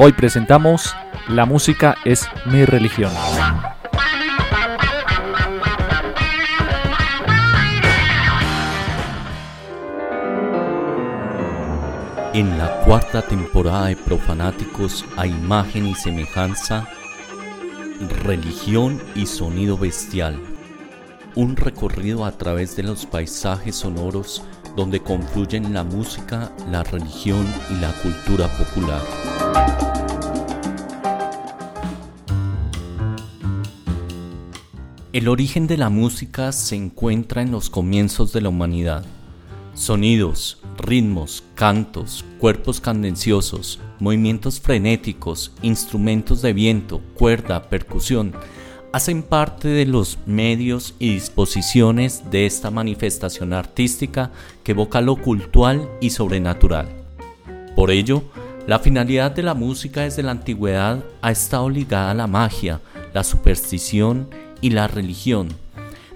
Hoy presentamos La música es mi religión. En la cuarta temporada de Profanáticos a imagen y semejanza, religión y sonido bestial. Un recorrido a través de los paisajes sonoros donde confluyen la música, la religión y la cultura popular. El origen de la música se encuentra en los comienzos de la humanidad. Sonidos, ritmos, cantos, cuerpos cadenciosos, movimientos frenéticos, instrumentos de viento, cuerda, percusión, hacen parte de los medios y disposiciones de esta manifestación artística que evoca lo cultural y sobrenatural. Por ello, la finalidad de la música desde la antigüedad ha estado ligada a la magia, la superstición y la religión,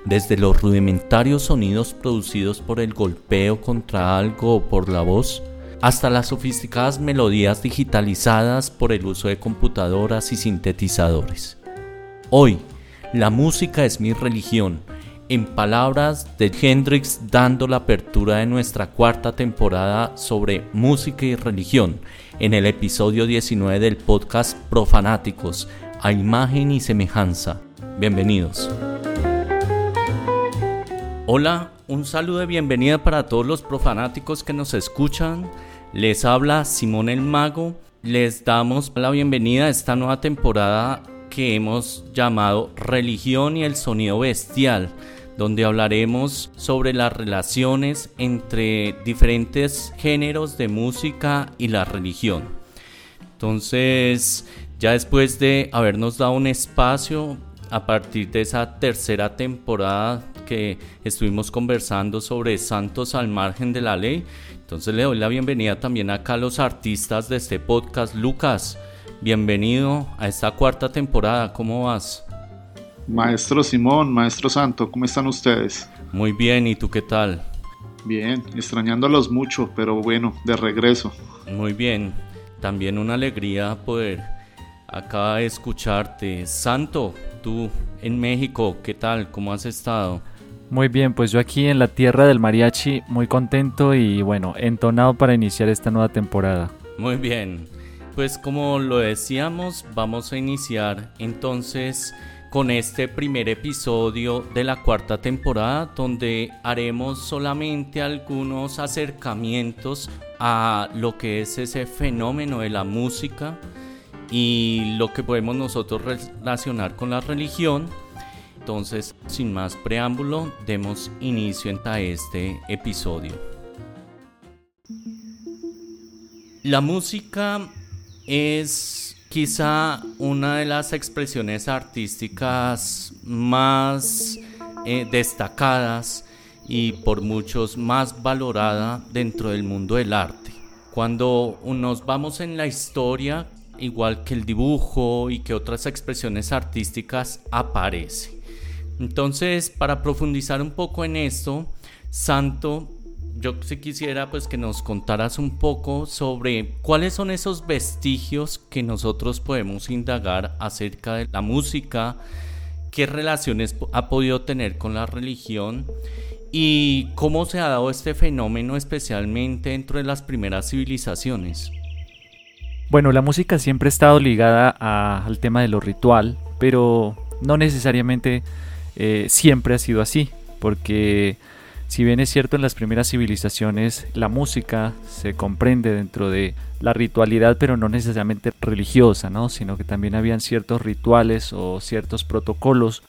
desde los rudimentarios sonidos producidos por el golpeo contra algo o por la voz, hasta las sofisticadas melodías digitalizadas por el uso de computadoras y sintetizadores. Hoy, la música es mi religión, en palabras de Hendrix dando la apertura de nuestra cuarta temporada sobre música y religión, en el episodio 19 del podcast Profanáticos, a imagen y semejanza. Bienvenidos. Hola, un saludo de bienvenida para todos los profanáticos que nos escuchan. Les habla Simón el Mago. Les damos la bienvenida a esta nueva temporada que hemos llamado Religión y el Sonido Bestial, donde hablaremos sobre las relaciones entre diferentes géneros de música y la religión. Entonces, ya después de habernos dado un espacio a partir de esa tercera temporada que estuvimos conversando sobre santos al margen de la ley, entonces le doy la bienvenida también acá a los artistas de este podcast. Lucas, bienvenido a esta cuarta temporada, ¿cómo vas? Maestro Simón, Maestro Santo, ¿cómo están ustedes? Muy bien, ¿y tú qué tal? Bien, extrañándolos mucho, pero bueno, de regreso. Muy bien, también una alegría poder acá escucharte. Santo, tú en México, ¿qué tal? ¿Cómo has estado? Muy bien, pues yo aquí en la tierra del mariachi, muy contento y bueno, entonado para iniciar esta nueva temporada. Muy bien, pues como lo decíamos, vamos a iniciar entonces con este primer episodio de la cuarta temporada donde haremos solamente algunos acercamientos a lo que es ese fenómeno de la música y lo que podemos nosotros relacionar con la religión entonces, sin más preámbulo, demos inicio a este episodio. La música es quizá una de las expresiones artísticas más eh, destacadas y por muchos más valorada dentro del mundo del arte. Cuando nos vamos en la historia, igual que el dibujo y que otras expresiones artísticas, aparece. Entonces, para profundizar un poco en esto, Santo, yo sí quisiera pues que nos contaras un poco sobre cuáles son esos vestigios que nosotros podemos indagar acerca de la música, qué relaciones ha podido tener con la religión y cómo se ha dado este fenómeno especialmente dentro de las primeras civilizaciones. Bueno, la música siempre ha estado ligada al tema de lo ritual, pero no necesariamente eh, siempre ha sido así, porque si bien es cierto en las primeras civilizaciones la música se comprende dentro de la ritualidad, pero no necesariamente religiosa, ¿no? sino que también habían ciertos rituales o ciertos protocolos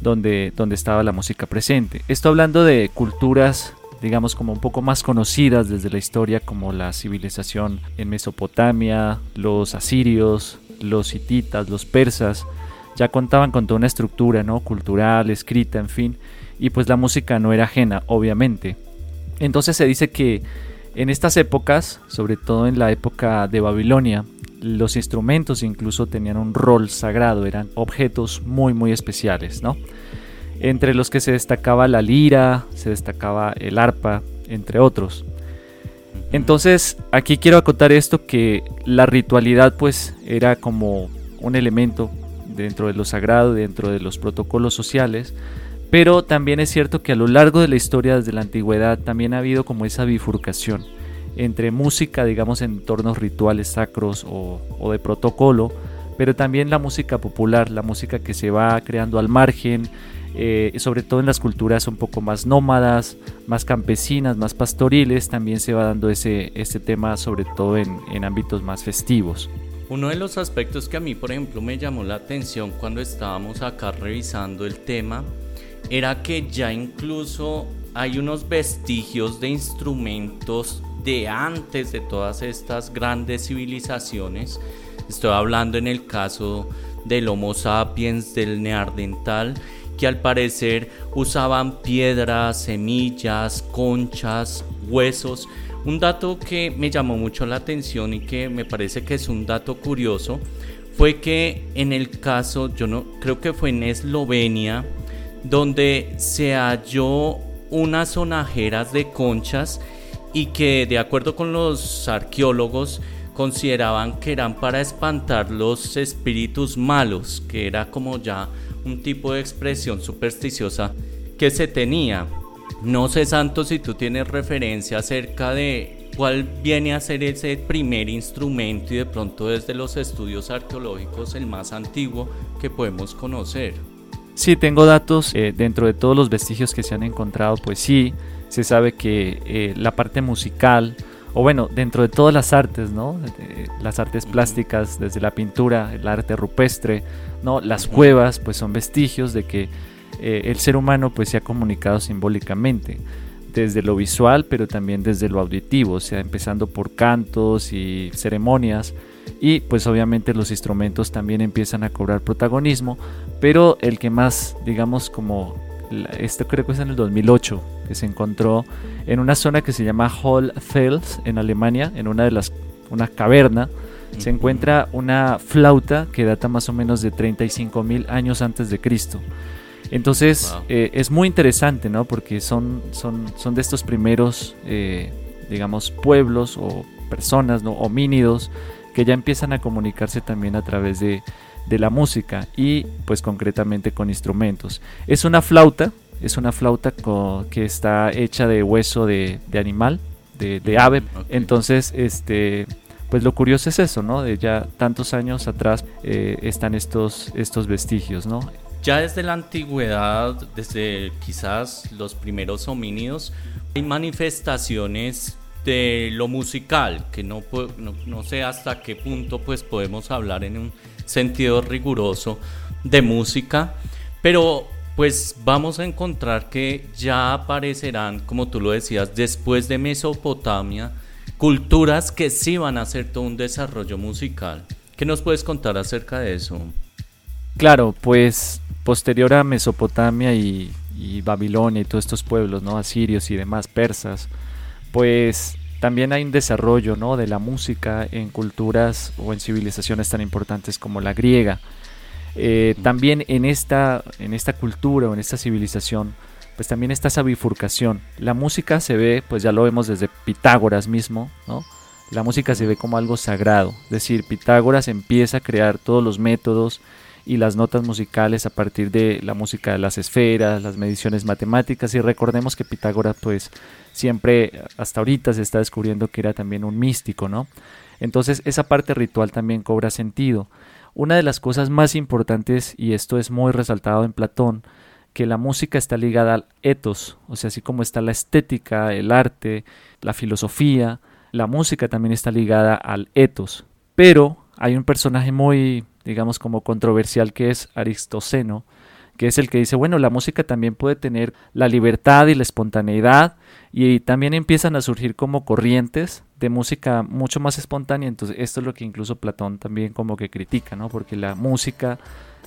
donde, donde estaba la música presente. Esto hablando de culturas digamos como un poco más conocidas desde la historia como la civilización en Mesopotamia, los asirios, los hititas, los persas, ya contaban con toda una estructura, ¿no? Cultural, escrita, en fin, y pues la música no era ajena, obviamente. Entonces se dice que en estas épocas, sobre todo en la época de Babilonia, los instrumentos incluso tenían un rol sagrado, eran objetos muy muy especiales, ¿no? Entre los que se destacaba la lira, se destacaba el arpa, entre otros. Entonces, aquí quiero acotar esto que la ritualidad pues era como un elemento dentro de lo sagrado, dentro de los protocolos sociales, pero también es cierto que a lo largo de la historia desde la antigüedad también ha habido como esa bifurcación entre música, digamos, en entornos rituales sacros o, de protocolo, pero también la música popular, la música que se va creando al margen, eh, sobre todo en las culturas un poco más nómadas, más campesinas, más pastoriles, también se va dando ese, ese tema, sobre todo en, en ámbitos más festivos. Uno de los aspectos que a mí, por ejemplo, me llamó la atención cuando estábamos acá revisando el tema, era que ya incluso hay unos vestigios de instrumentos de antes de todas estas grandes civilizaciones. Estoy hablando en el caso del Homo sapiens, del neandertal, que al parecer usaban piedras, semillas, conchas, huesos. Un dato que me llamó mucho la atención y que me parece que es un dato curioso fue que en el caso, yo no creo que fue en Eslovenia, donde se halló unas sonajeras de conchas y que de acuerdo con los arqueólogos consideraban que eran para espantar los espíritus malos, que era como ya un tipo de expresión supersticiosa que se tenía. No sé, Santos, si tú tienes referencia acerca de cuál viene a ser ese primer instrumento y de pronto desde los estudios arqueológicos el más antiguo que podemos conocer. Sí, tengo datos eh, dentro de todos los vestigios que se han encontrado, pues sí, se sabe que eh, la parte musical, o bueno, dentro de todas las artes, ¿no? las artes plásticas, desde la pintura, el arte rupestre, ¿no? Las cuevas, pues son vestigios de que eh, el ser humano pues se ha comunicado simbólicamente desde lo visual, pero también desde lo auditivo, o sea, empezando por cantos y ceremonias, y pues obviamente los instrumentos también empiezan a cobrar protagonismo, pero el que más, digamos, como esto creo que es en el 2008, que se encontró en una zona que se llama Hollfels en Alemania, en una de las una caverna, se encuentra una flauta que data más o menos de 35 mil años antes de Cristo. Entonces eh, es muy interesante, ¿no? Porque son, son, son de estos primeros, eh, digamos, pueblos o personas, ¿no? Homínidos que ya empiezan a comunicarse también a través de, de la música y pues concretamente con instrumentos. Es una flauta, es una flauta que está hecha de hueso de, animal, de, ave. Entonces, este, pues lo curioso es eso, ¿no? De ya tantos años atrás eh, están estos, estos vestigios, ¿no? Ya desde la antigüedad, desde quizás los primeros homínidos, hay manifestaciones de lo musical, que no, no, no sé hasta qué punto pues podemos hablar en un sentido riguroso de música, pero pues vamos a encontrar que ya aparecerán, como tú lo decías, después de Mesopotamia, culturas que sí van a hacer todo un desarrollo musical. ¿Qué nos puedes contar acerca de eso? Claro, pues posterior a Mesopotamia y, Babilonia y todos estos pueblos, ¿no? Asirios y demás, persas, pues también hay un desarrollo ¿no? de la música en culturas o en civilizaciones tan importantes como la griega. Eh, también en esta, en esta cultura o en esta civilización, pues también está esa bifurcación. La música se ve, pues ya lo vemos desde Pitágoras mismo, ¿no? La música se ve como algo sagrado. Es decir, Pitágoras empieza a crear todos los métodos y las notas musicales a partir de la música de las esferas, las mediciones matemáticas y recordemos que Pitágoras pues siempre hasta ahorita se está descubriendo que era también un místico, ¿no? Entonces esa parte ritual también cobra sentido. Una de las cosas más importantes, y esto es muy resaltado en Platón, que la música está ligada al ethos, o sea, así como está la estética, el arte, la filosofía, la música también está ligada al ethos. Pero hay un personaje muy, digamos, como controversial que es Aristoceno, que es el que dice, bueno, la música también puede tener la libertad y la espontaneidad y también empiezan a surgir como corrientes de música mucho más espontánea, entonces esto es lo que incluso Platón también como que critica, ¿no? Porque la música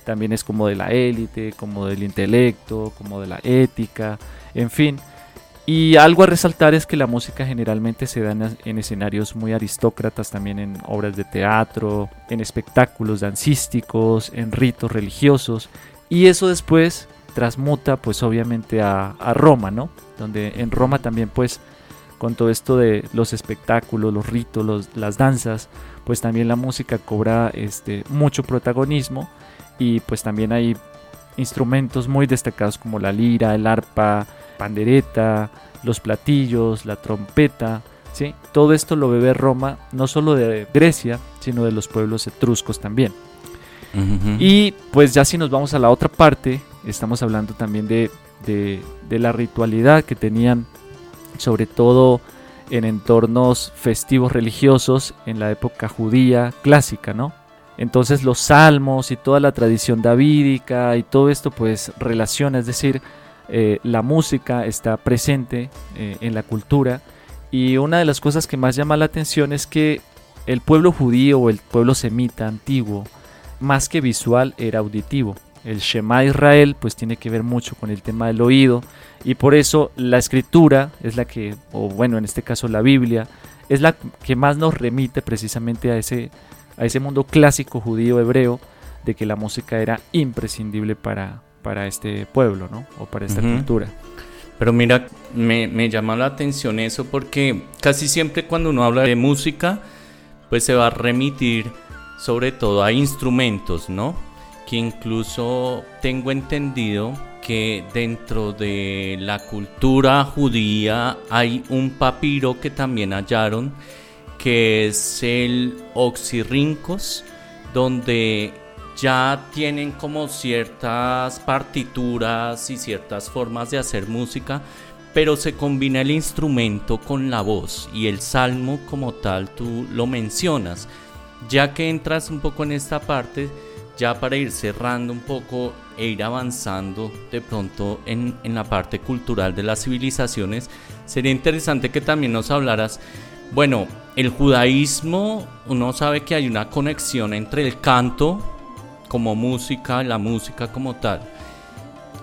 también es como de la élite, como del intelecto, como de la ética, en fin. Y algo a resaltar es que la música generalmente se da en, escenarios muy aristócratas, también en obras de teatro, en espectáculos dancísticos, en ritos religiosos, y eso después transmuta pues obviamente a, Roma, ¿no? Donde en Roma también pues con todo esto de los espectáculos, los ritos, las danzas, pues también la música cobra este, mucho protagonismo y pues también hay instrumentos muy destacados como la lira, el arpa, pandereta, los platillos, la trompeta, ¿sí? Todo esto lo bebe Roma no solo de Grecia, sino de los pueblos etruscos también. Y pues ya si nos vamos a la otra parte, estamos hablando también de, de la ritualidad que tenían, sobre todo en entornos festivos religiosos en la época judía clásica, ¿no? Entonces los salmos y toda la tradición davídica y todo esto pues relaciona, es decir, eh, la música está presente eh, en la cultura y una de las cosas que más llama la atención es que el pueblo judío o el pueblo semita antiguo, más que visual, era auditivo. El Shema Israel pues tiene que ver mucho con el tema del oído y por eso la escritura es la que, o bueno, en este caso la Biblia, es la que más nos remite precisamente a ese, a ese mundo clásico judío hebreo de que la música era imprescindible para, para este pueblo, ¿no? O para esta cultura. Pero mira, me, me llama la atención eso porque casi siempre cuando uno habla de música, pues se va a remitir sobre todo a instrumentos, ¿no? Que incluso tengo entendido que dentro de la cultura judía hay un papiro que también hallaron, que es el Oxirrincos, donde ya tienen como ciertas partituras y ciertas formas de hacer música, pero se combina el instrumento con la voz y el salmo como tal tú lo mencionas. Ya que entras un poco en esta parte, ya para ir cerrando un poco e ir avanzando de pronto en, la parte cultural de las civilizaciones, sería interesante que también nos hablaras, bueno, el judaísmo, uno sabe que hay una conexión entre el canto como música, la música como tal.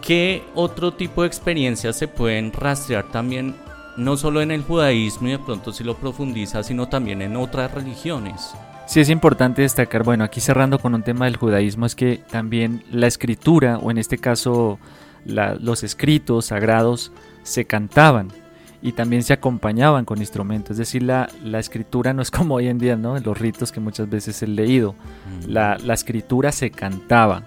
¿Qué otro tipo de experiencias se pueden rastrear también, no solo en el judaísmo y de pronto si lo profundiza, sino también en otras religiones? Sí es importante destacar, bueno, aquí cerrando con un tema del judaísmo, es que también la escritura, o en este caso los escritos sagrados, se cantaban y también se acompañaban con instrumentos. Es decir, la, la escritura no es como hoy en día, ¿no? Los ritos que muchas veces he leído. Mm. La, la, escritura se cantaba.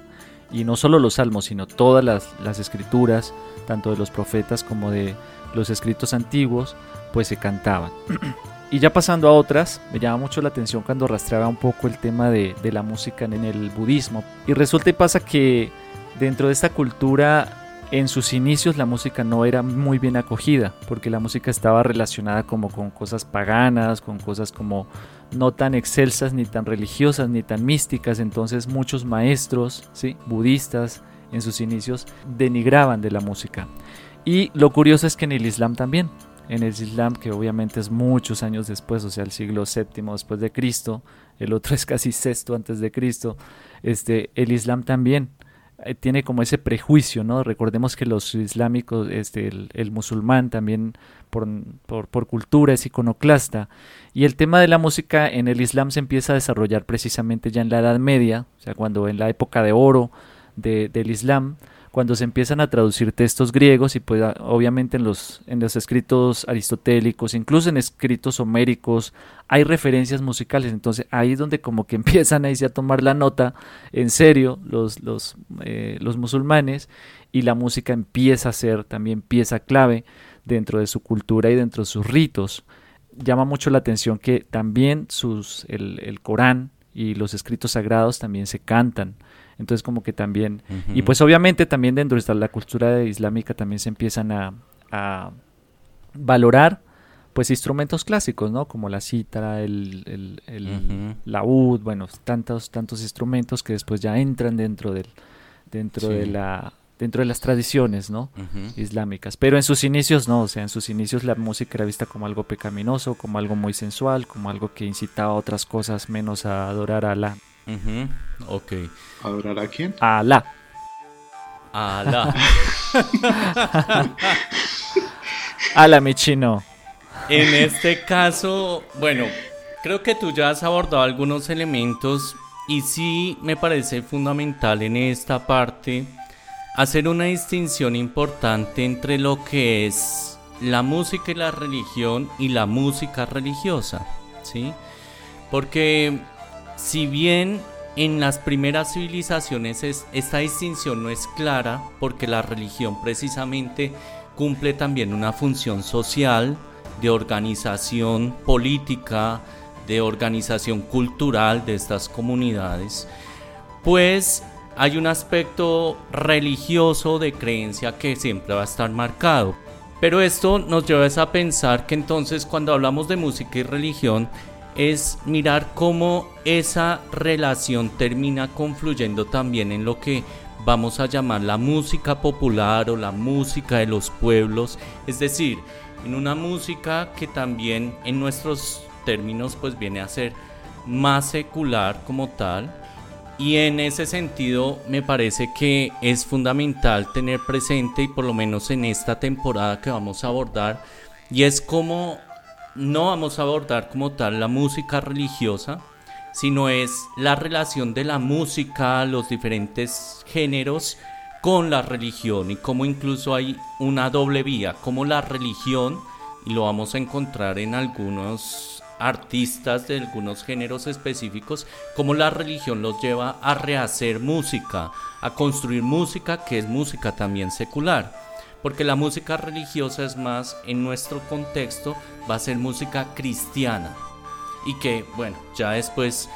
Y no solo los salmos, sino todas las, las escrituras, tanto de los profetas como de los escritos antiguos, pues se cantaban. Y ya pasando a otras, me llama mucho la atención cuando rastreaba un poco el tema de, la música en el budismo. Y resulta y pasa que dentro de esta cultura, en sus inicios la música no era muy bien acogida, porque la música estaba relacionada como con cosas paganas, con cosas como no tan excelsas, ni tan religiosas, ni tan místicas. Entonces muchos maestros ¿sí? budistas en sus inicios denigraban de la música. Y lo curioso es que en el Islam también, en el Islam, que obviamente es muchos años después, o sea, el siglo VII después de Cristo, el otro es casi sexto antes de Cristo, este, el Islam también eh, tiene como ese prejuicio, ¿no? Recordemos que los islámicos, este, el, musulmán también por, por, por, cultura es iconoclasta, y el tema de la música en el Islam se empieza a desarrollar precisamente ya en la Edad Media, o sea, cuando en la época de oro de, del Islam, cuando se empiezan a traducir textos griegos y pues obviamente en los, en los escritos aristotélicos, incluso en escritos homéricos, hay referencias musicales, entonces ahí es donde como que empiezan a tomar la nota en serio los, los, eh, los musulmanes y la música empieza a ser también pieza clave dentro de su cultura y dentro de sus ritos. Llama mucho la atención que también sus, el, el Corán y los escritos sagrados también se cantan. Entonces como que también, y pues obviamente también dentro de la cultura islámica también se empiezan a, valorar pues instrumentos clásicos, ¿no? Como la cítara, el, el, el laúd, bueno, tantos, tantos instrumentos que después ya entran dentro del, dentro de la dentro de las tradiciones ¿no? islámicas. Pero en sus inicios no, o sea, en sus inicios la música era vista como algo pecaminoso, como algo muy sensual, como algo que incitaba a otras cosas menos a adorar a Alá. Ok. ¿Adorar a quién? A Alá. A Alá. Alá, mi chino. En este caso, bueno, creo que tú ya has abordado algunos elementos y sí me parece fundamental en esta parte hacer una distinción importante entre lo que es la música y la religión y la música religiosa, ¿sí? Porque si bien en las primeras civilizaciones esta distinción no es clara, porque la religión precisamente cumple también una función social, de organización política, de organización cultural de estas comunidades, pues hay un aspecto religioso de creencia que siempre va a estar marcado. Pero esto nos lleva a pensar que entonces cuando hablamos de música y religión es mirar cómo esa relación termina confluyendo también en lo que vamos a llamar la música popular o la música de los pueblos, es decir, en una música que también en nuestros términos pues viene a ser más secular como tal. Y en ese sentido me parece que es fundamental tener presente y por lo menos en esta temporada que vamos a abordar y es como no vamos a abordar como tal la música religiosa sino es la relación de la música, los diferentes géneros con la religión y como incluso hay una doble vía, como la religión, y lo vamos a encontrar en algunos artistas de algunos géneros específicos, como la religión los lleva a rehacer música, a construir música que es música también secular. Porque la música religiosa es más, en nuestro contexto, va a ser música cristiana. Y que, bueno, ya después,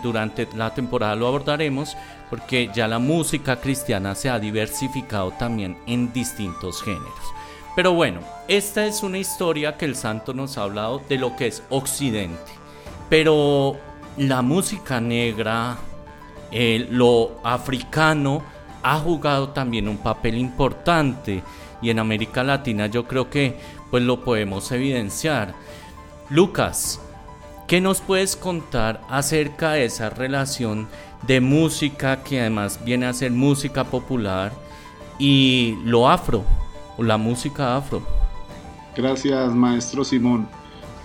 durante la temporada lo abordaremos, porque ya la música cristiana se ha diversificado también en distintos géneros. Pero bueno, esta es una historia que el santo nos ha hablado de lo que es Occidente. Pero la música negra, lo africano, ha jugado también un papel importante y en América Latina yo creo que pues lo podemos evidenciar. Lucas, ¿qué nos puedes contar acerca de esa relación de música que además viene a ser música popular y lo afro, o la música afro. Gracias, maestro Simón.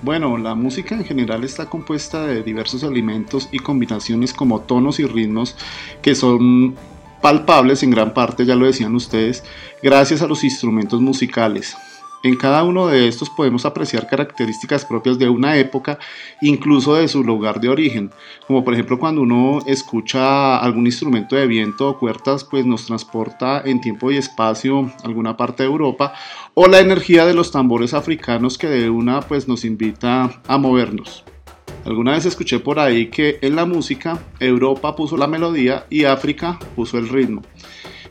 Bueno, la música en general está compuesta de diversos elementos y combinaciones como tonos y ritmos que son palpables en gran parte, ya lo decían ustedes, gracias a los instrumentos musicales. En cada uno de estos podemos apreciar características propias de una época, incluso de su lugar de origen, como por ejemplo cuando uno escucha algún instrumento de viento o cuerdas, pues nos transporta en tiempo y espacio a alguna parte de Europa, o la energía de los tambores africanos que de una pues nos invita a movernos. Alguna vez escuché por ahí que en la música Europa puso la melodía y África puso el ritmo.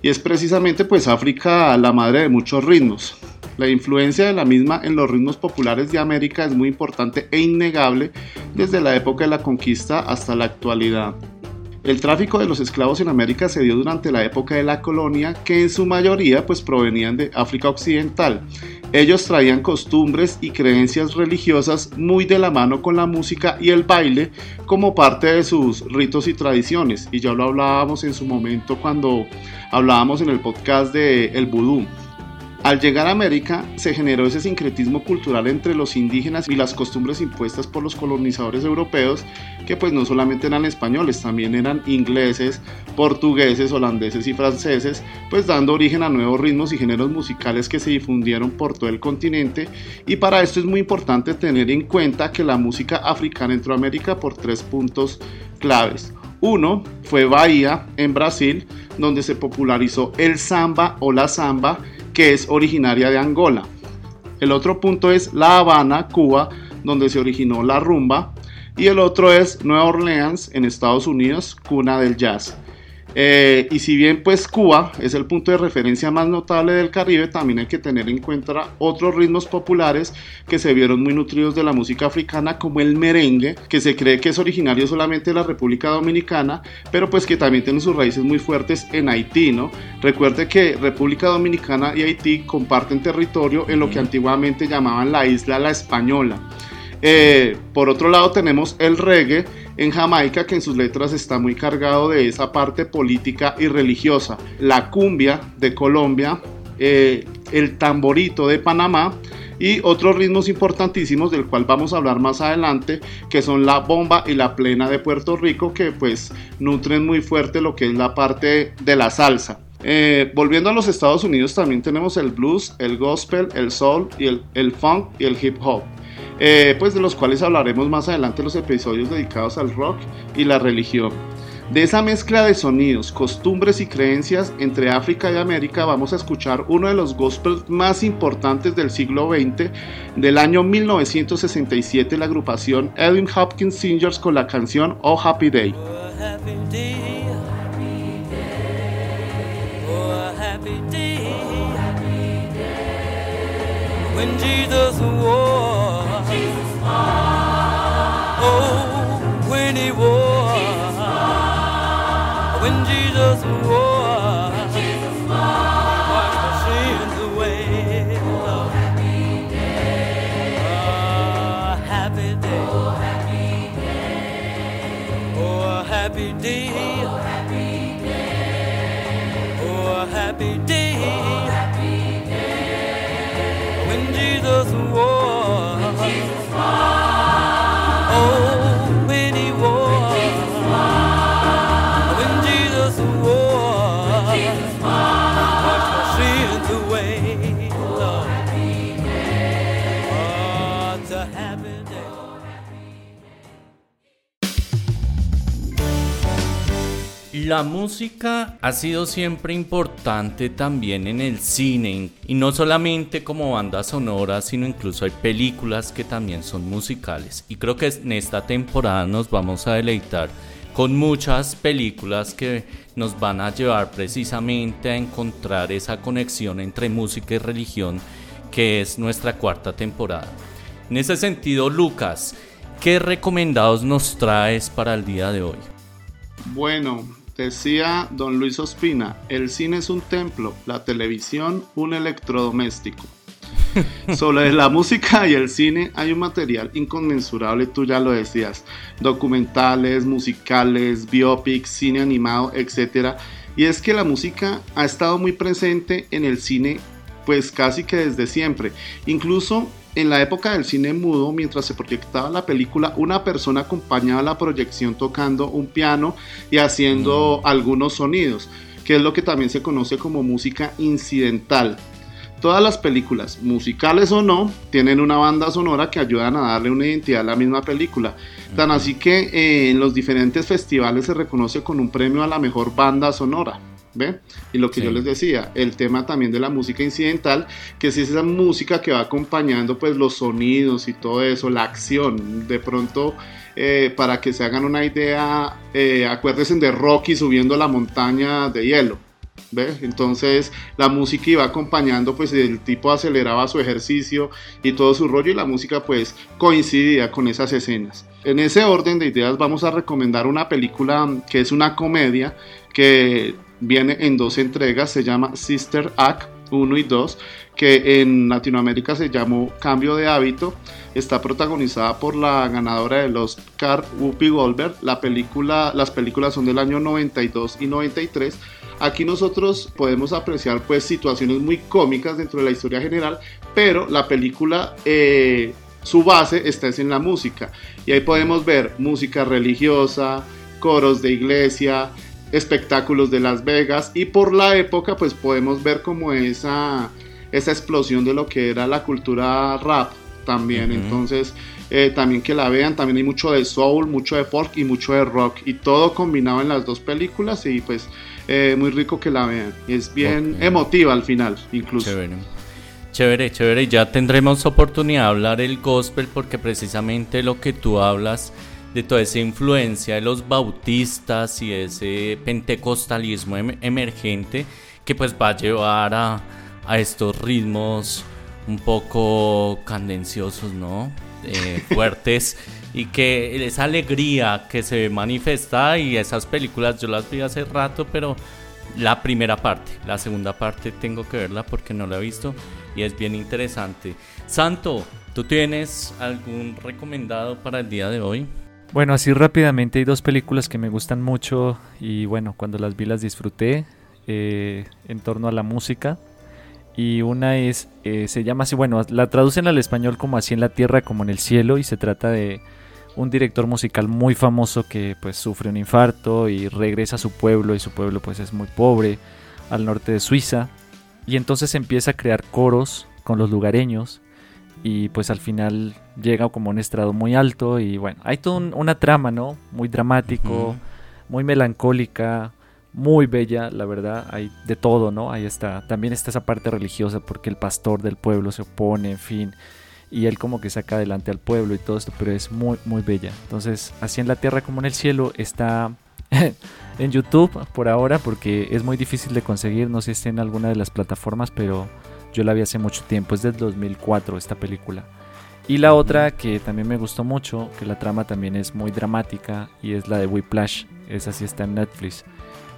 Y es precisamente pues África la madre de muchos ritmos. La influencia de la misma en los ritmos populares de América es muy importante e innegable desde la época de la conquista hasta la actualidad. El tráfico de los esclavos en América se dio durante la época de la colonia, que en su mayoría pues provenían de África Occidental. Ellos traían costumbres y creencias religiosas muy de la mano con la música y el baile como parte de sus ritos y tradiciones. Y ya lo hablábamos en su momento cuando hablábamos en el podcast de El Vudú. Al llegar a América se generó ese sincretismo cultural entre los indígenas y las costumbres impuestas por los colonizadores europeos, que pues no solamente eran españoles, también eran ingleses, portugueses, holandeses y franceses, pues dando origen a nuevos ritmos y géneros musicales que se difundieron por todo el continente. Y para esto es muy importante tener en cuenta que la música africana entró a América por tres puntos claves. Uno fue Bahía, en Brasil, donde se popularizó el samba o la samba, que es originaria de Angola. El otro punto es La Habana, Cuba, donde se originó la rumba. Y el otro es Nueva Orleans, en Estados Unidos, cuna del jazz. Eh, y si bien pues Cuba es el punto de referencia más notable del Caribe, también hay que tener en cuenta otros ritmos populares que se vieron muy nutridos de la música africana como el merengue, que se cree que es originario solamente de la República Dominicana, pero pues que también tiene sus raíces muy fuertes en Haití, ¿no? Recuerde que República Dominicana y Haití comparten territorio en lo que antiguamente llamaban la isla La Española. Eh, por otro lado tenemos el reggae en Jamaica que en sus letras está muy cargado de esa parte política y religiosa. La cumbia de Colombia, eh, el tamborito de Panamá y otros ritmos importantísimos del cual vamos a hablar más adelante que son la bomba y la plena de Puerto Rico que pues nutren muy fuerte lo que es la parte de la salsa. Eh, volviendo a los Estados Unidos también tenemos el blues, el gospel, el soul y el, el funk y el hip hop. Eh, pues de los cuales hablaremos más adelante en los episodios dedicados al rock y la religión. De esa mezcla de sonidos, costumbres y creencias entre África y América vamos a escuchar uno de los gospels más importantes del siglo XX. Del año 1967 la agrupación Edwin Hopkins Singers con la canción Oh Happy Day. when Jesus Jesus away. Oh, happy day. Oh, happy day. Oh, happy day. Oh, happy day. Oh, happy day. Oh, happy day. Oh, happy day. When Jesus Jesus wore. Oh, La música ha sido siempre importante también en el cine y no solamente como banda sonora, sino incluso hay películas que también son musicales. Y creo que en esta temporada nos vamos a deleitar con muchas películas que nos van a llevar precisamente a encontrar esa conexión entre música y religión que es nuestra cuarta temporada. En ese sentido, Lucas, ¿qué recomendados nos traes para el día de hoy? Bueno, Decía don Luis Ospina, el cine es un templo, la televisión un electrodoméstico. Sobre la música y el cine hay un material inconmensurable, tú ya lo decías, documentales, musicales, biopics, cine animado, etc. Y es que la música ha estado muy presente en el cine pues casi que desde siempre. Incluso en la época del cine mudo, mientras se proyectaba la película, una persona acompañaba la proyección tocando un piano y haciendo mm. algunos sonidos, que es lo que también se conoce como música incidental. Todas las películas, musicales o no, tienen una banda sonora que ayudan a darle una identidad a la misma película. Tan así que eh, en los diferentes festivales se reconoce con un premio a la mejor banda sonora. Y lo que yo les decía, el tema también de la música incidental, que es esa música que va acompañando pues los sonidos y todo eso, la acción. De pronto, eh, para que se hagan una idea, eh, acuérdense de Rocky subiendo la montaña de hielo. ¿Ve? Entonces la música iba acompañando, pues el tipo aceleraba su ejercicio y todo su rollo y la música pues coincidía con esas escenas. En ese orden de ideas vamos a recomendar una película que es una comedia que viene en dos entregas, se llama Sister Act 1 y 2, que en Latinoamérica se llamó Cambio de Hábito. Está protagonizada por la ganadora del Oscar Whoopi Goldberg. La película, las películas son del año 92 y 93. Aquí nosotros podemos apreciar pues situaciones muy cómicas dentro de la historia general, pero la película eh, su base está en la música y ahí podemos ver música religiosa, coros de iglesia, espectáculos de Las Vegas y por la época pues podemos ver como esa, esa explosión de lo que era la cultura rap también. Entonces eh, también que la vean, también hay mucho de soul, mucho de folk y mucho de rock y todo combinado en las dos películas y pues eh, muy rico que la vean. Es bien emotiva al final incluso. Chévere. Chévere, chévere. Ya tendremos oportunidad de hablar el gospel porque precisamente lo que tú hablas de toda esa influencia de los bautistas y ese pentecostalismo em-, emergente que pues va a llevar a, estos ritmos un poco candenciosos, ¿no? Eh, fuertes y que esa alegría que se manifiesta y esas películas yo las vi hace rato, pero la primera parte, la segunda parte tengo que verla porque no la he visto y es bien interesante. Santo, ¿tú tienes algún recomendado para el día de hoy? Bueno, así rápidamente hay dos películas que me gustan mucho y bueno, cuando las vi las disfruté eh, en torno a la música. Y una es, eh, se llama así, bueno, la traducen al español como así en la tierra como en el cielo y se trata de un director musical muy famoso que pues sufre un infarto y regresa a su pueblo y su pueblo pues es muy pobre. al norte de Suiza. Y entonces empieza a crear coros con los lugareños. Y pues al final llega como un estrado muy alto. Y bueno, hay toda una trama, ¿no? Muy dramático, muy melancólica, muy bella, la verdad. Hay de todo, ¿no? Ahí está. También está esa parte religiosa porque el pastor del pueblo se opone, en fin. Y él como que saca adelante al pueblo y todo esto, pero es muy, muy bella. Entonces, así en la tierra como en el cielo está en YouTube por ahora porque es muy difícil de conseguir. No sé si está en alguna de las plataformas, pero yo la vi hace mucho tiempo. Es del 2004 esta película. Y la otra que también me gustó mucho, que la trama también es muy dramática, y es la de Whiplash. Esa sí está en Netflix.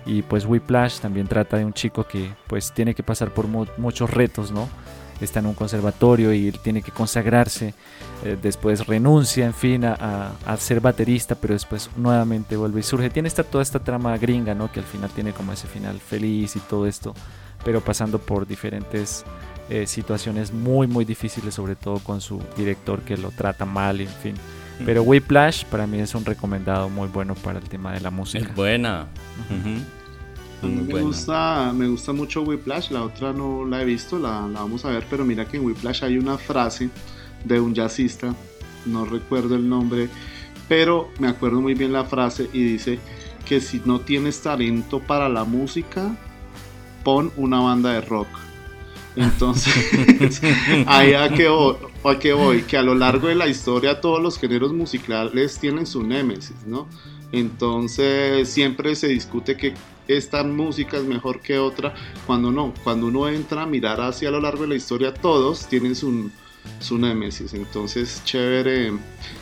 Y pues Whiplash también trata de un chico que pues tiene que pasar por muchos retos, ¿no? Está en un conservatorio y él tiene que consagrarse, eh, después renuncia, en fin, a, ser baterista, pero después nuevamente vuelve y surge. Tiene esta, toda esta trama gringa, ¿no? Que al final tiene como ese final feliz y todo esto, pero pasando por diferentes eh, situaciones muy, muy difíciles, sobre todo con su director que lo trata mal, en fin. Pero Whiplash para mí es un recomendado muy bueno para el tema de la música. Es buena. me gusta, me gusta mucho Whiplash, la otra no la he visto, la, vamos a ver, pero mira que en Whiplash hay una frase de un jazzista, no recuerdo el nombre, pero me acuerdo muy bien la frase y dice que si no tienes talento para la música, pon una banda de rock. Entonces, ahí a que, voy, a que voy, que a lo largo de la historia todos los géneros musicales tienen su némesis, ¿no? Entonces siempre se discute que esta música es mejor que otra, cuando no, cuando uno entra a mirar hacia lo largo de la historia, todos tienen su, su némesis, entonces chévere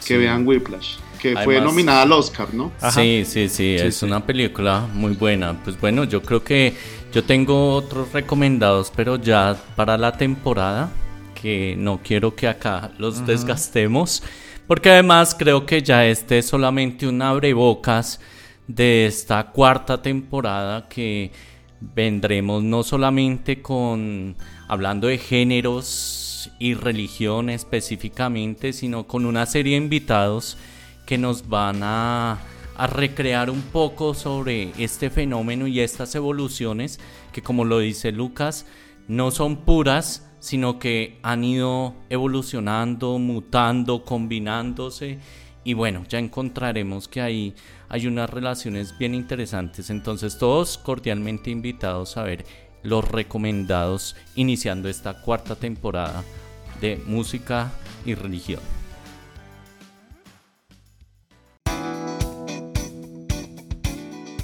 que vean Whiplash que fue nominada al Oscar, ¿no? Sí, sí, sí, es una película muy buena. Pues bueno, yo creo que yo tengo otros recomendados, pero ya para la temporada, que no quiero que acá los desgastemos, porque además creo que ya este es solamente un abrebocas de esta cuarta temporada que vendremos no solamente con hablando de géneros y religión específicamente, sino con una serie de invitados que nos van a, recrear un poco sobre este fenómeno y estas evoluciones que como lo dice Lucas, no son puras, sino que han ido evolucionando, mutando, combinándose y bueno, ya encontraremos que ahí hay unas relaciones bien interesantes. Entonces todos cordialmente invitados a ver los recomendados iniciando esta cuarta temporada de música y religión.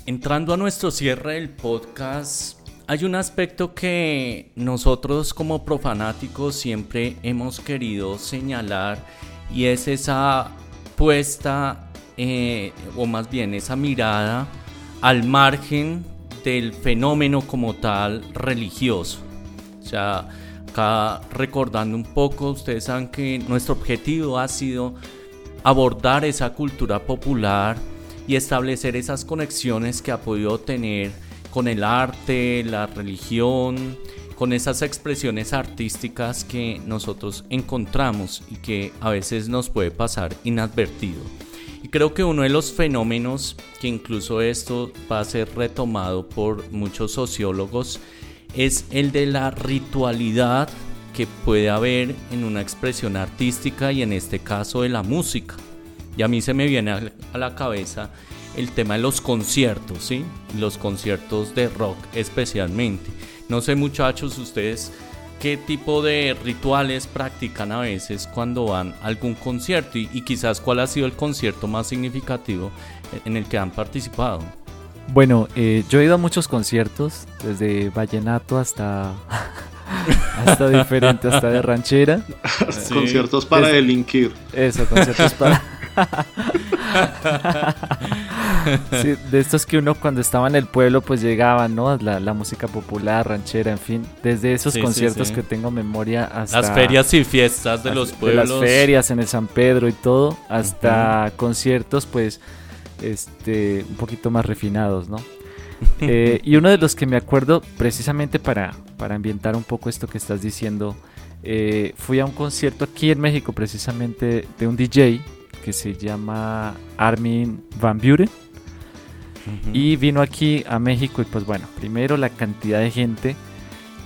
Entrando a nuestro cierre del podcast, hay un aspecto que nosotros como profanáticos siempre hemos querido señalar y es esa puesta, eh, o más bien esa mirada al margen del fenómeno como tal religioso. O sea, acá recordando un poco, ustedes saben que nuestro objetivo ha sido abordar esa cultura popular y establecer esas conexiones que ha podido tener con el arte, la religión, con esas expresiones artísticas que nosotros encontramos y que a veces nos puede pasar inadvertido. Y creo que uno de los fenómenos que incluso esto va a ser retomado por muchos sociólogos es el de la ritualidad que puede haber en una expresión artística y en este caso de la música. Y a mí se me viene a la cabeza el tema de los conciertos, ¿sí? Los conciertos de rock especialmente. No sé muchachos, ustedes qué tipo de rituales practican a veces cuando van a algún concierto y, quizás cuál ha sido el concierto más significativo en el que han participado. Bueno, eh, yo he ido a muchos conciertos, desde vallenato hasta hasta diferente, hasta de ranchera. Conciertos para delinquir. Eso, conciertos para de estos que uno cuando estaba en el pueblo pues llegaba, ¿no? La, música popular, ranchera, en fin. Desde esos conciertos que tengo memoria hasta... Las ferias y fiestas de los pueblos. las ferias en el San Pedro y todo, hasta conciertos pues este un poquito más refinados, ¿no? Eh, y uno de los que me acuerdo precisamente para, para ambientar un poco esto que estás diciendo, eh, fui a un concierto aquí en México precisamente de un DJ que se llama Armin Van Buren. Y vino aquí a México y pues bueno, primero la cantidad de gente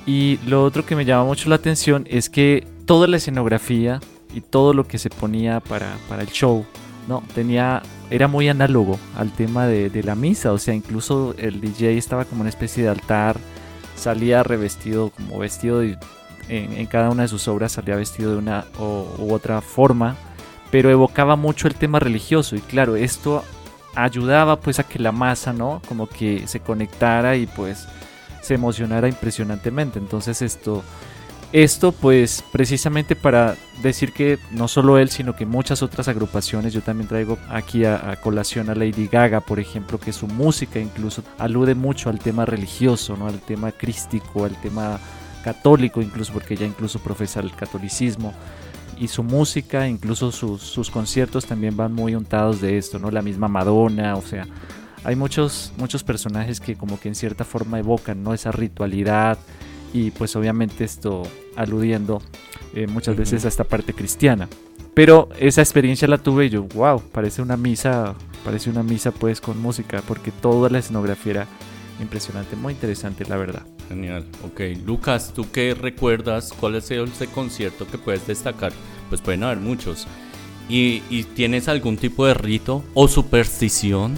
y lo otro que me llama mucho la atención es que toda la escenografía y todo lo que se ponía para, para el show, ¿no? Tenía, era muy análogo al tema de, de, la misa, o sea, incluso el DJ estaba como una especie de altar, salía revestido, como vestido de, en, en, cada una de sus obras salía vestido de una u otra forma, pero evocaba mucho el tema religioso y claro, esto ayudaba pues a que la masa, ¿no? Como que se conectara y pues se emocionara impresionantemente. Entonces esto, esto pues precisamente para decir que no solo él, sino que muchas otras agrupaciones, yo también traigo aquí a, colación a Lady Gaga, por ejemplo, que su música incluso alude mucho al tema religioso, ¿no? al tema crístico, al tema católico, incluso porque ella incluso profesa el catolicismo. Y su música, incluso sus, sus conciertos también van muy untados de esto, ¿no? La misma Madonna, o sea, hay muchos, muchos personajes que como que en cierta forma evocan ¿no? esa ritualidad y pues obviamente esto aludiendo eh, muchas veces a esta parte cristiana. Pero esa experiencia la tuve y yo, wow, parece una misa, parece una misa pues con música, porque toda la escenografía era impresionante, muy interesante la verdad. Genial, ok. Lucas, ¿tú qué recuerdas? ¿Cuál es ese concierto que puedes destacar? Pues pueden haber muchos. ¿Y, y tienes algún tipo de rito o superstición?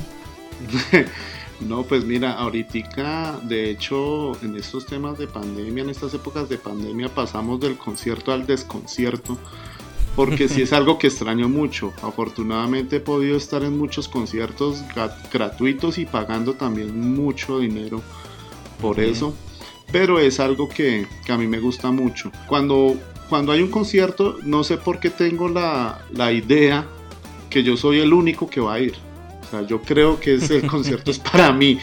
no, pues mira, ahorita, de hecho, en estos temas de pandemia, en estas épocas de pandemia, pasamos del concierto al desconcierto, porque sí es algo que extraño mucho. Afortunadamente he podido estar en muchos conciertos gratuitos y pagando también mucho dinero por eso, pero es algo que, que, a mí me gusta mucho. Cuando, cuando hay un concierto, no sé por qué tengo la, la idea que yo soy el único que va a ir yo creo que ese concierto es para mí.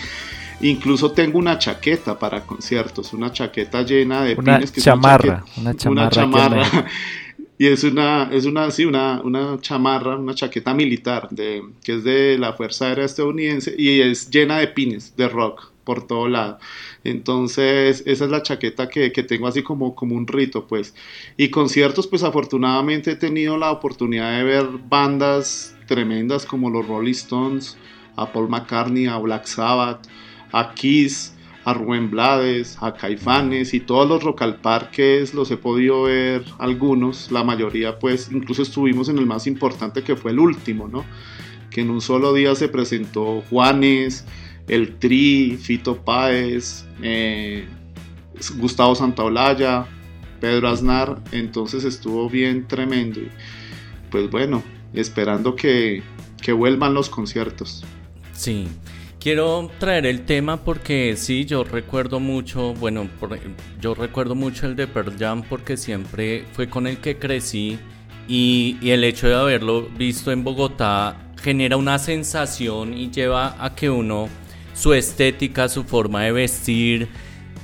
Incluso tengo una chaqueta para conciertos, una chaqueta llena de una pines. Que chamarra, una chamarra. Una chamarra. y es una, es una, sí, una, una chamarra, una chaqueta militar de, que es de la Fuerza Aérea Estadounidense y es llena de pines de rock por todo lado. Entonces, esa es la chaqueta que, que, tengo así como, como un rito, pues. Y conciertos, pues afortunadamente he tenido la oportunidad de ver bandas tremendas como los Rolling Stones, a Paul McCartney, a Black Sabbath, a Kiss, a Rubén Blades, a Caifanes y todos los Rock al Parques los he podido ver algunos, la mayoría pues incluso estuvimos en el más importante que fue el último, ¿no? Que en un solo día se presentó Juanes, El Tri, Fito Páez, eh, Gustavo Santaolalla, Pedro Aznar, entonces estuvo bien tremendo. pues bueno, esperando que, que vuelvan los conciertos. Sí, quiero traer el tema porque sí, yo recuerdo mucho, bueno, yo recuerdo mucho el de Pearl Jam porque siempre fue con el que crecí y, el hecho de haberlo visto en Bogotá genera una sensación y lleva a que uno, su estética, su forma de vestir,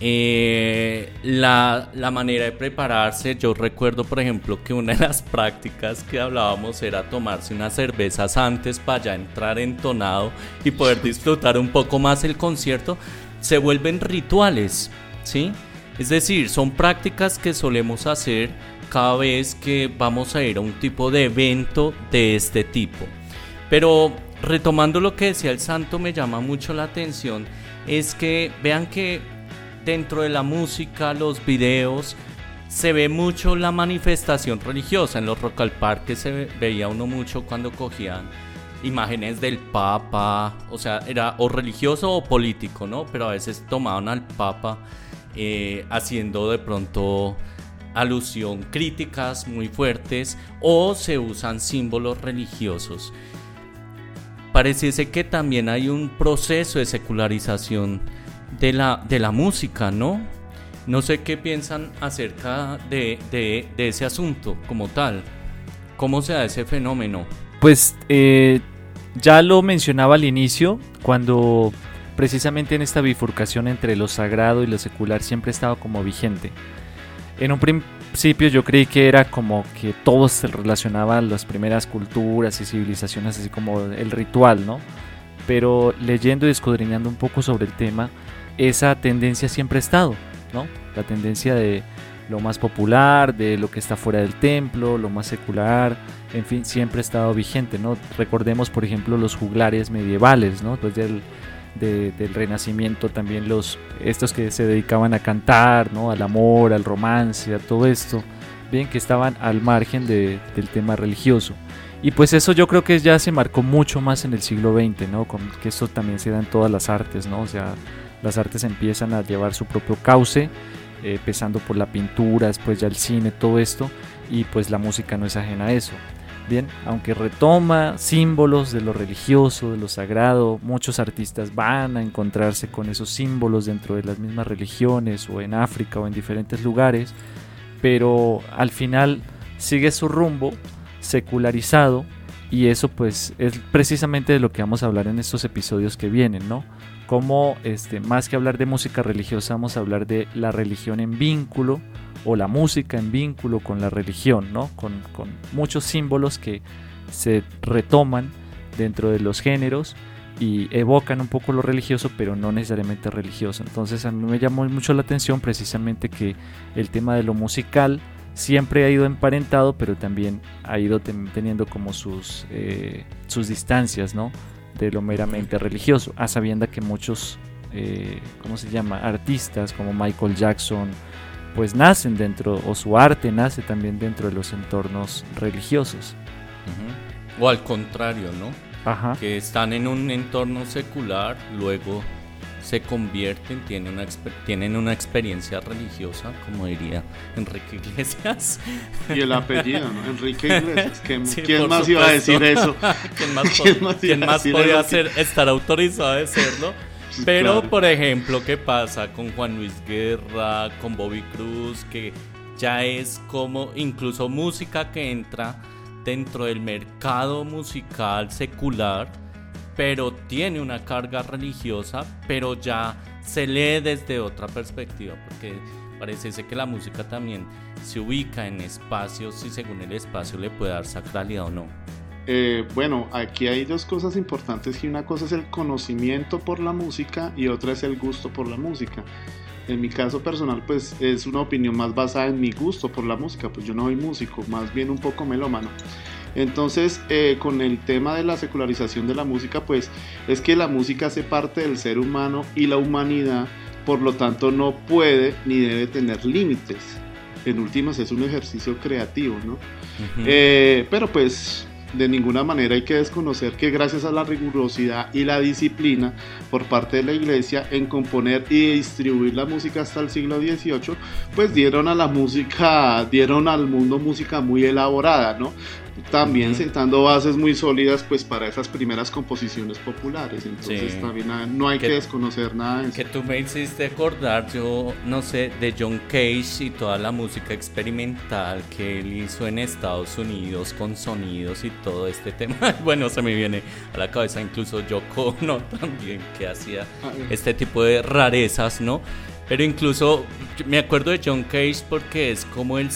eh, la, la, manera de prepararse, yo recuerdo por ejemplo que una de las prácticas que hablábamos era tomarse unas cervezas antes para ya entrar entonado y poder disfrutar un poco más el concierto, se vuelven rituales, ¿sí? Es decir, son prácticas que solemos hacer cada vez que vamos a ir a un tipo de evento de este tipo. Pero retomando lo que decía el santo me llama mucho la atención es que vean que dentro de la música, los videos, se ve mucho la manifestación religiosa. En los Rock al Parque se veía uno mucho cuando cogían imágenes del Papa, o sea, era o religioso o político, ¿no? Pero a veces tomaban al Papa eh, haciendo de pronto alusión críticas muy fuertes o se usan símbolos religiosos. Pareciese que también hay un proceso de secularización de la, de la música, ¿no? No sé qué piensan acerca de, de, ese asunto como tal. ¿Cómo se da ese fenómeno? Pues eh, ya lo mencionaba al inicio, cuando precisamente en esta bifurcación entre lo sagrado y lo secular siempre estaba como vigente. En un principio yo creí que era como que todo se relacionaba a las primeras culturas y civilizaciones, así como el ritual, ¿no? Pero leyendo y escudriñando un poco sobre el tema, esa tendencia siempre ha estado, ¿no? La tendencia de lo más popular, de lo que está fuera del templo, lo más secular, en fin, siempre ha estado vigente, ¿no? Recordemos, por ejemplo, los juglares medievales, ¿no? Después del del Renacimiento, también los estos que se dedicaban a cantar, ¿no? al amor, al romance, a todo esto, bien que estaban al margen del tema religioso. Y pues eso yo creo que ya se marcó mucho más en el siglo XX, ¿no? Con, que eso también se da en todas las artes, ¿no? O sea, las artes empiezan a llevar su propio cauce, eh, empezando por la pintura, después ya el cine, todo esto, y pues la música no es ajena a eso. Bien, aunque retoma símbolos de lo religioso, de lo sagrado, muchos artistas van a encontrarse con esos símbolos dentro de las mismas religiones o en África o en diferentes lugares, pero al final sigue su rumbo secularizado y eso pues es precisamente de lo que vamos a hablar en estos episodios que vienen, ¿no? Como este, más que hablar de música religiosa, vamos a hablar de la religión en vínculo o la música en vínculo con la religión, ¿no? Con, con muchos símbolos que se retoman dentro de los géneros y evocan un poco lo religioso, pero no necesariamente religioso. Entonces a mí me llamó mucho la atención precisamente que el tema de lo musical siempre ha ido emparentado, pero también ha ido teniendo como sus, eh, sus distancias, ¿no? De lo meramente religioso, a sabienda que muchos, eh, ¿cómo se llama? Artistas como Michael Jackson, pues nacen dentro, o su arte nace también dentro de los entornos religiosos. O al contrario, ¿no? Ajá. Que están en un entorno secular, luego se convierten, tienen una, tienen una experiencia religiosa, como diría Enrique Iglesias. Y el apellido, ¿no? Enrique Iglesias. ¿Quién, más iba a decir eso? ¿Quién más, ¿Quién más, podría ser, estar autorizado a decirlo? Pero, por ejemplo, ¿qué pasa con Juan Luis Guerra, con Bobby Cruz, que ya es como incluso música que entra dentro del mercado musical secular? pero tiene una carga religiosa, pero ya se lee desde otra perspectiva, porque parece que la música también se ubica en espacios y según el espacio le puede dar sacralidad o no. Eh, bueno, aquí hay dos cosas importantes y una cosa es el conocimiento por la música y otra es el gusto por la música. En mi caso personal, pues es una opinión más basada en mi gusto por la música, pues yo no soy músico, más bien un poco melómano. Entonces, eh, con el tema de la secularización de la música, pues es que la música hace parte del ser humano y la humanidad, por lo tanto no puede ni debe tener límites. En últimas es un ejercicio creativo, ¿no? Eh, pero pues de ninguna manera hay que desconocer que gracias a la rigurosidad y la disciplina por parte de la iglesia en componer y distribuir la música hasta el siglo XVIII, pues dieron a la música, dieron al mundo música muy elaborada, ¿no? También sentando bases muy sólidas pues para esas primeras composiciones populares. Entonces también no hay que, desconocer nada que tú me hiciste acordar yo no sé de John Cage y toda la música experimental que él hizo en Estados Unidos con sonidos y todo este tema. Bueno se me viene a la cabeza incluso Yoko no también que hacía ah, este tipo de rarezas no pero incluso me acuerdo de John Cage porque es como el,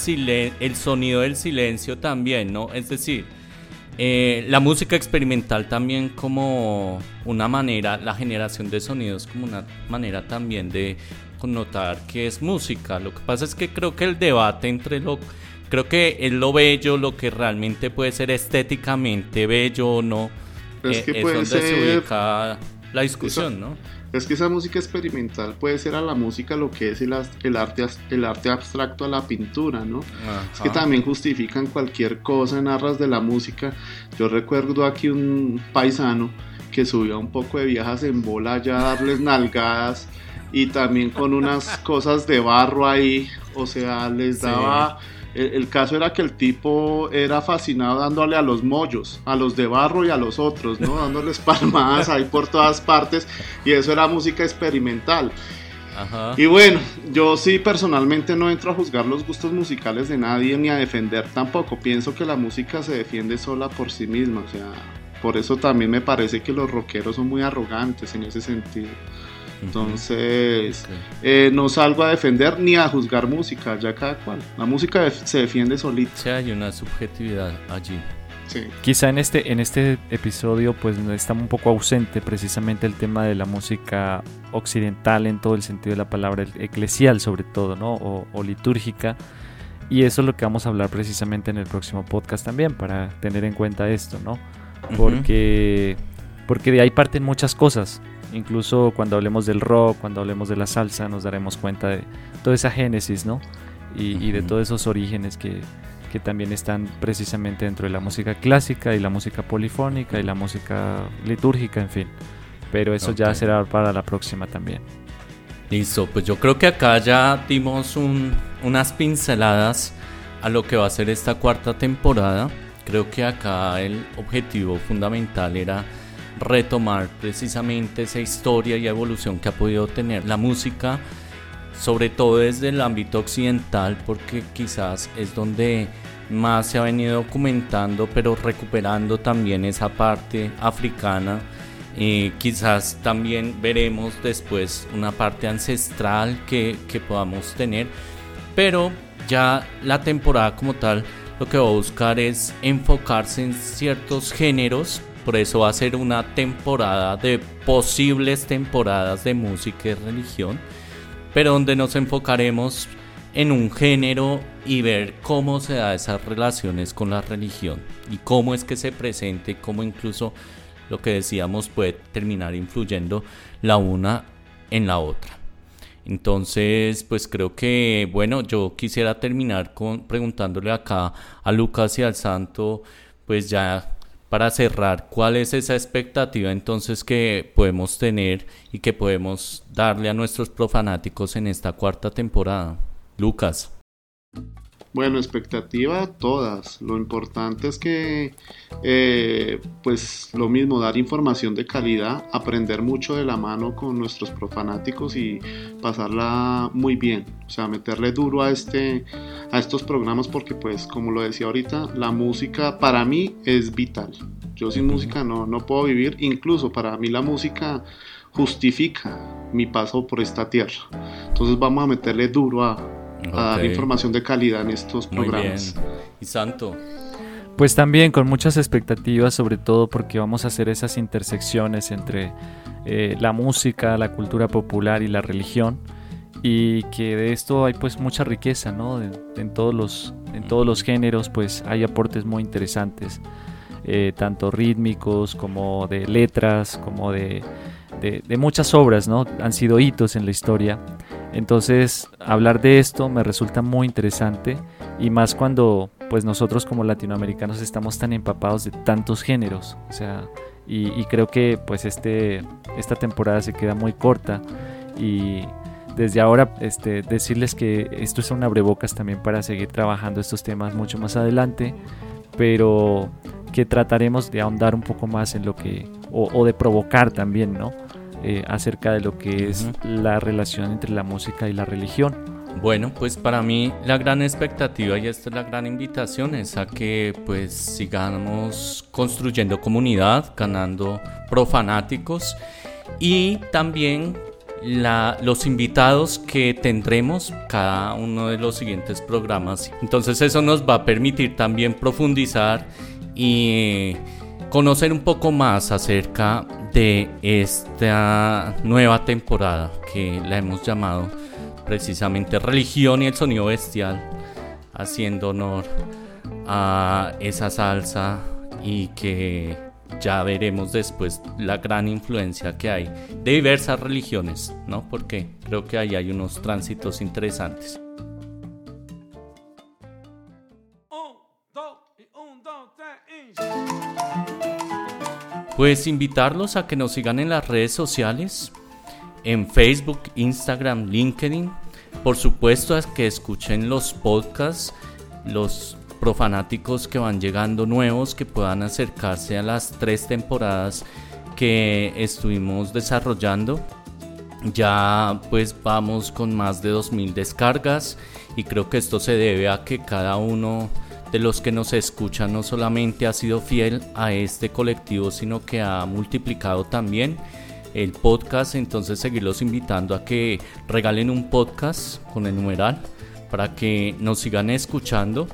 el sonido del silencio también, ¿no? Es decir, eh, la música experimental también como una manera, la generación de sonidos como una manera también de connotar que es música. Lo que pasa es que creo que el debate entre lo... Creo que es lo bello, lo que realmente puede ser estéticamente bello o no. Es, que eh, puede donde se ubica la discusión, ¿no? Es que esa música experimental puede ser a la música lo que es el, el arte, el arte abstracto a la pintura, ¿no? Es que también justifican cualquier cosa en arras de la música. Yo recuerdo aquí un paisano que subía un poco de viejas en bola ya a darles nalgadas y también con unas cosas de barro ahí, o sea, les daba el, caso era que el tipo era fascinado dándole a los mollos, a los de barro y a los otros, ¿no? Dándoles palmadas ahí por todas partes y eso era música experimental. Y bueno, yo sí personalmente no entro a juzgar los gustos musicales de nadie ni a defender tampoco. Pienso que la música se defiende sola por sí misma. O sea, por eso también me parece que los rockeros son muy arrogantes en ese sentido. Entonces, eh, no salgo a defender ni a juzgar música, ya cada cual. La música se defiende solita. Sí, hay una subjetividad allí. Sí. Quizá en este, en este episodio pues está un poco ausente precisamente el tema de la música occidental en todo el sentido de la palabra eclesial sobre todo, ¿no? O, litúrgica. Y eso es lo que vamos a hablar precisamente en el próximo podcast también para tener en cuenta esto, ¿no? Porque, porque de ahí parten muchas cosas Incluso cuando hablemos del rock, cuando hablemos de la salsa, nos daremos cuenta de toda esa génesis, ¿no? Y, de todos esos orígenes que, que también están precisamente dentro de la música clásica y la música polifónica y la música litúrgica, en fin. Pero eso ya será para la próxima también. Listo, pues yo creo que acá ya dimos unas pinceladas a lo que va a ser esta cuarta temporada. Creo que acá el objetivo fundamental era retomar precisamente esa historia y evolución que ha podido tener la música, sobre todo desde el ámbito occidental, porque quizás es donde más se ha venido documentando, pero recuperando también esa parte africana. y quizás también veremos después una parte ancestral que, que podamos tener, pero ya la temporada como tal lo que va a buscar es enfocarse en ciertos géneros por eso va a ser una temporada de posibles temporadas de música y religión, pero donde nos enfocaremos en un género y ver cómo se da esas relaciones con la religión y cómo es que se presenta y cómo incluso lo que decíamos puede terminar influyendo la una en la otra. Entonces, pues creo que, bueno, yo quisiera terminar con preguntándole acá a Lucas y al Santo, pues ya para cerrar, ¿cuál es esa expectativa entonces que podemos tener y que podemos darle a nuestros profanáticos en esta cuarta temporada? Lucas. Bueno, expectativa todas. Lo importante es que, eh, pues lo mismo, dar información de calidad, aprender mucho de la mano con nuestros profanáticos y pasarla muy bien. O sea, meterle duro a, este, a estos programas porque, pues, como lo decía ahorita, la música para mí es vital. Yo sin música no, no puedo vivir. Incluso para mí la música justifica mi paso por esta tierra. Entonces vamos a meterle duro a a dar información de calidad en estos programas. ¿Y Santo? Pues también con muchas expectativas, sobre todo porque vamos a hacer esas intersecciones entre eh, la música, la cultura popular y la religión y que de esto hay pues mucha riqueza, ¿no? En, todos los en todos los géneros pues hay aportes muy interesantes, eh, tanto rítmicos como de letras, como de, de, de muchas obras, ¿no? Han sido hitos en la historia entonces, hablar de esto me resulta muy interesante y más cuando pues nosotros como latinoamericanos estamos tan empapados de tantos géneros, o sea, y, creo que pues este esta temporada se queda muy corta y desde ahora este, decirles que esto es un abrebocas también para seguir trabajando estos temas mucho más adelante, pero que trataremos de ahondar un poco más en lo que, o, o de provocar también, ¿no? Eh, acerca de lo que es la relación entre la música y la religión. Bueno, pues para mí la gran expectativa y esta es la gran invitación es a que pues sigamos construyendo comunidad, ganando profanáticos y también la, los invitados que tendremos cada uno de los siguientes programas. Entonces eso nos va a permitir también profundizar y conocer un poco más acerca de esta nueva temporada que la hemos llamado precisamente Religión y el Sonido Bestial, haciendo honor a esa salsa y que ya veremos después la gran influencia que hay de diversas religiones, ¿no? Porque creo que ahí hay unos tránsitos interesantes. Pues invitarlos a que nos sigan en las redes sociales, en Facebook, Instagram, LinkedIn. Por supuesto, a que escuchen los podcasts, los profanáticos que van llegando nuevos, que puedan acercarse a las tres temporadas que estuvimos desarrollando. Ya pues vamos con más de 2.000 descargas y creo que esto se debe a que cada uno de los que nos escuchan no solamente ha sido fiel a este colectivo, sino que ha multiplicado también el podcast. Entonces seguirlos invitando a que regalen un podcast con el numeral para que nos sigan escuchando.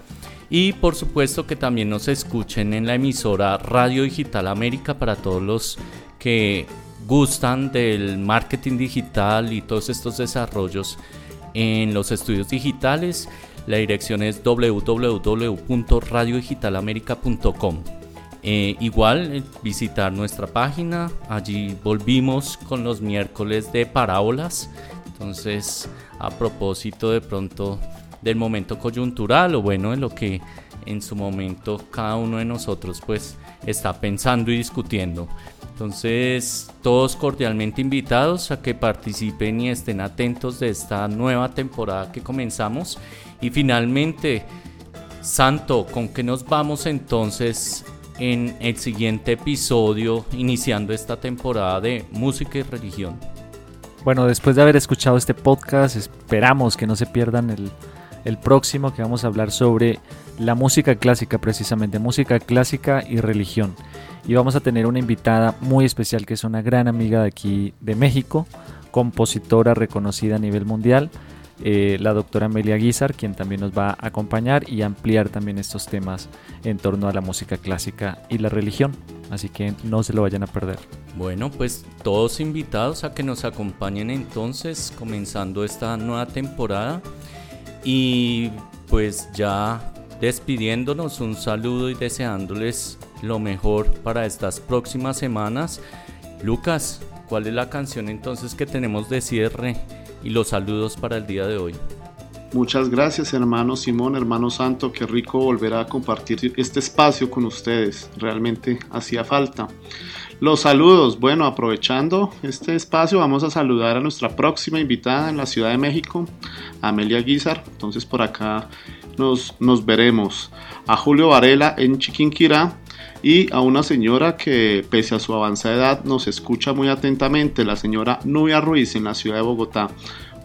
Y por supuesto que también nos escuchen en la emisora Radio Digital América para todos los que gustan del marketing digital y todos estos desarrollos en los estudios digitales. La dirección es www.radiodigitalamerica.com. Eh, igual eh, visitar nuestra página, allí volvimos con los miércoles de parábolas, entonces a propósito de pronto del momento coyuntural o bueno de lo que en su momento cada uno de nosotros pues está pensando y discutiendo. Entonces, todos cordialmente invitados a que participen y estén atentos de esta nueva temporada que comenzamos. Y finalmente, Santo, ¿con qué nos vamos entonces en el siguiente episodio iniciando esta temporada de música y religión? Bueno, después de haber escuchado este podcast, esperamos que no se pierdan el, el próximo que vamos a hablar sobre la música clásica precisamente, música clásica y religión. Y vamos a tener una invitada muy especial que es una gran amiga de aquí de México, compositora reconocida a nivel mundial, eh, la doctora Amelia Guizar, quien también nos va a acompañar y ampliar también estos temas en torno a la música clásica y la religión. Así que no se lo vayan a perder. Bueno, pues todos invitados a que nos acompañen entonces comenzando esta nueva temporada. Y pues ya despidiéndonos, un saludo y deseándoles lo mejor para estas próximas semanas. Lucas, ¿cuál es la canción entonces que tenemos de cierre y los saludos para el día de hoy? Muchas gracias hermano Simón, hermano Santo, qué rico volver a compartir este espacio con ustedes, realmente hacía falta. Los saludos, bueno, aprovechando este espacio vamos a saludar a nuestra próxima invitada en la Ciudad de México, Amelia Guizar, entonces por acá nos, nos veremos. A Julio Varela en Chiquinquirá, y a una señora que pese a su avanzada edad nos escucha muy atentamente, la señora Nubia Ruiz en la ciudad de Bogotá.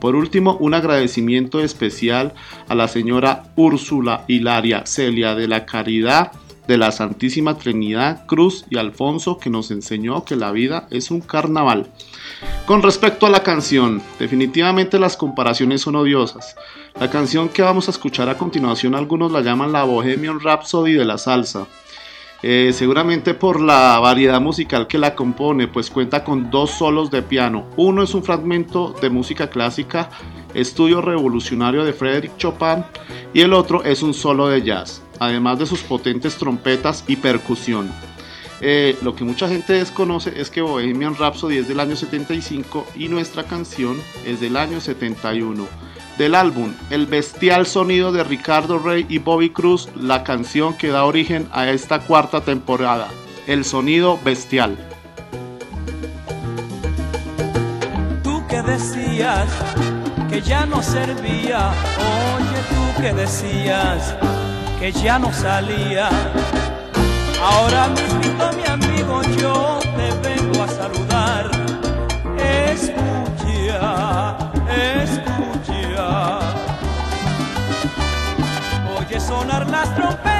Por último, un agradecimiento especial a la señora Úrsula Hilaria Celia de la Caridad de la Santísima Trinidad, Cruz y Alfonso que nos enseñó que la vida es un carnaval. Con respecto a la canción, definitivamente las comparaciones son odiosas. La canción que vamos a escuchar a continuación algunos la llaman la Bohemian Rhapsody de la salsa. Eh, seguramente por la variedad musical que la compone, pues cuenta con dos solos de piano. Uno es un fragmento de música clásica, estudio revolucionario de Frédéric Chopin, y el otro es un solo de jazz, además de sus potentes trompetas y percusión. Eh, lo que mucha gente desconoce es que Bohemian Rhapsody es del año 75 y nuestra canción es del año 71 del álbum El bestial sonido de Ricardo Rey y Bobby Cruz, la canción que da origen a esta cuarta temporada, El sonido bestial. Tú que decías que ya no servía, oye tú que decías que ya no salía. Ahora mismo mi amigo yo sonar las trompetas,